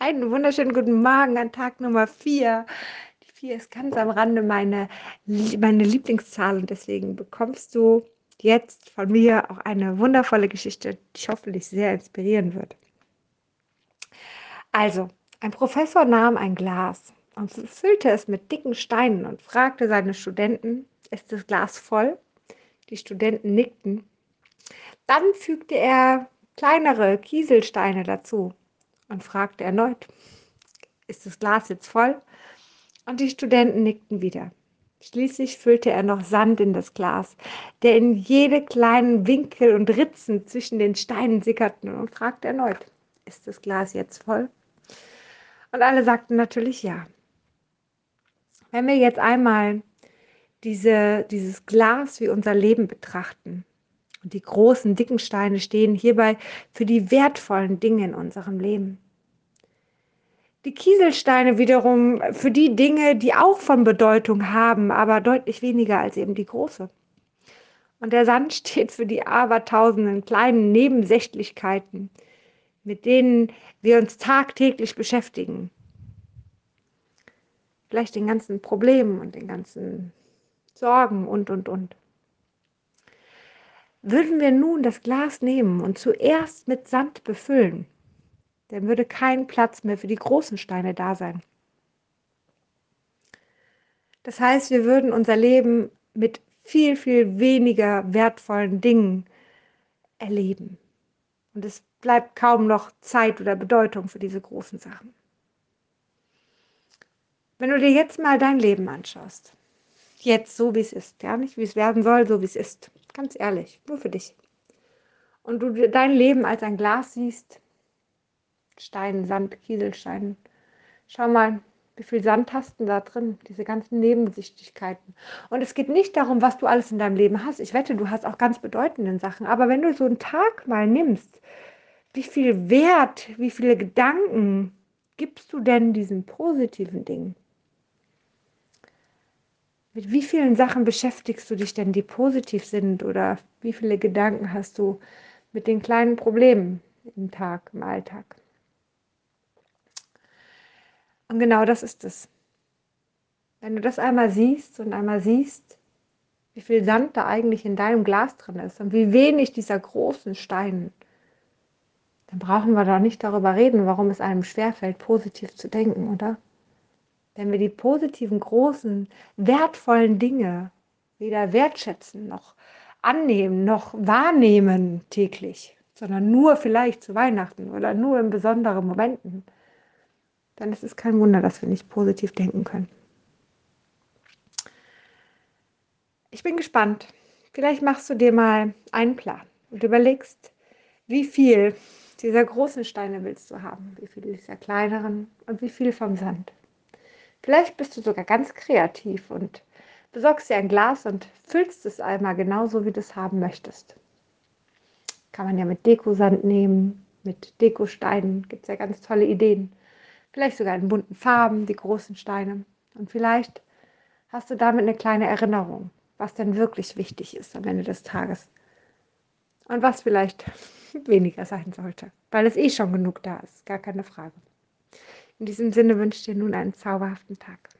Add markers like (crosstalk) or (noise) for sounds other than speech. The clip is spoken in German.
Einen wunderschönen guten Morgen an Tag Nummer 4. Die 4 ist ganz am Rande meine, meine Lieblingszahl und deswegen bekommst du jetzt von mir auch eine wundervolle Geschichte, die hoffentlich sehr inspirieren wird. Also, ein Professor nahm ein Glas und füllte es mit dicken Steinen und fragte seine Studenten, ist das Glas voll? Die Studenten nickten. Dann fügte er kleinere Kieselsteine dazu und fragte erneut, ist das Glas jetzt voll? Und die Studenten nickten wieder. Schließlich füllte er noch Sand in das Glas, der in jede kleinen Winkel und Ritzen zwischen den Steinen sickerten und fragte erneut, ist das Glas jetzt voll? Und alle sagten natürlich ja. Wenn wir jetzt einmal diese, dieses Glas wie unser Leben betrachten, und die großen, dicken Steine stehen hierbei für die wertvollen Dinge in unserem Leben. Die Kieselsteine wiederum für die Dinge, die auch von Bedeutung haben, aber deutlich weniger als eben die große. Und der Sand (laughs) steht für die abertausenden kleinen Nebensächlichkeiten, mit denen wir uns tagtäglich beschäftigen. Vielleicht den ganzen Problemen und den ganzen Sorgen und, und, und. Würden wir nun das Glas nehmen und zuerst mit Sand befüllen, dann würde kein Platz mehr für die großen Steine da sein. Das heißt, wir würden unser Leben mit viel, viel weniger wertvollen Dingen erleben. Und es bleibt kaum noch Zeit oder Bedeutung für diese großen Sachen. Wenn du dir jetzt mal dein Leben anschaust, jetzt so wie es ist, ja, nicht wie es werden soll, so wie es ist, Ganz ehrlich, nur für dich. Und du dein Leben als ein Glas siehst, Stein, Sand, Kieselstein. Schau mal, wie viel Sand hast du da drin? Diese ganzen Nebensichtigkeiten. Und es geht nicht darum, was du alles in deinem Leben hast. Ich wette, du hast auch ganz bedeutende Sachen. Aber wenn du so einen Tag mal nimmst, wie viel Wert, wie viele Gedanken gibst du denn diesen positiven Dingen? Mit wie vielen Sachen beschäftigst du dich denn, die positiv sind? Oder wie viele Gedanken hast du mit den kleinen Problemen im Tag, im Alltag? Und genau das ist es. Wenn du das einmal siehst und einmal siehst, wie viel Sand da eigentlich in deinem Glas drin ist und wie wenig dieser großen Steine, dann brauchen wir doch nicht darüber reden, warum es einem schwerfällt, positiv zu denken, oder? Wenn wir die positiven, großen, wertvollen Dinge weder wertschätzen noch annehmen noch wahrnehmen täglich, sondern nur vielleicht zu Weihnachten oder nur in besonderen Momenten, dann ist es kein Wunder, dass wir nicht positiv denken können. Ich bin gespannt. Vielleicht machst du dir mal einen Plan und überlegst, wie viel dieser großen Steine willst du haben, wie viel dieser kleineren und wie viel vom Sand. Vielleicht bist du sogar ganz kreativ und besorgst dir ein Glas und füllst es einmal genauso, wie du es haben möchtest. Kann man ja mit Dekosand nehmen, mit Dekosteinen, gibt es ja ganz tolle Ideen. Vielleicht sogar in bunten Farben, die großen Steine. Und vielleicht hast du damit eine kleine Erinnerung, was denn wirklich wichtig ist am Ende des Tages. Und was vielleicht (laughs) weniger sein sollte, weil es eh schon genug da ist, gar keine Frage. In diesem Sinne wünsche ich dir nun einen zauberhaften Tag.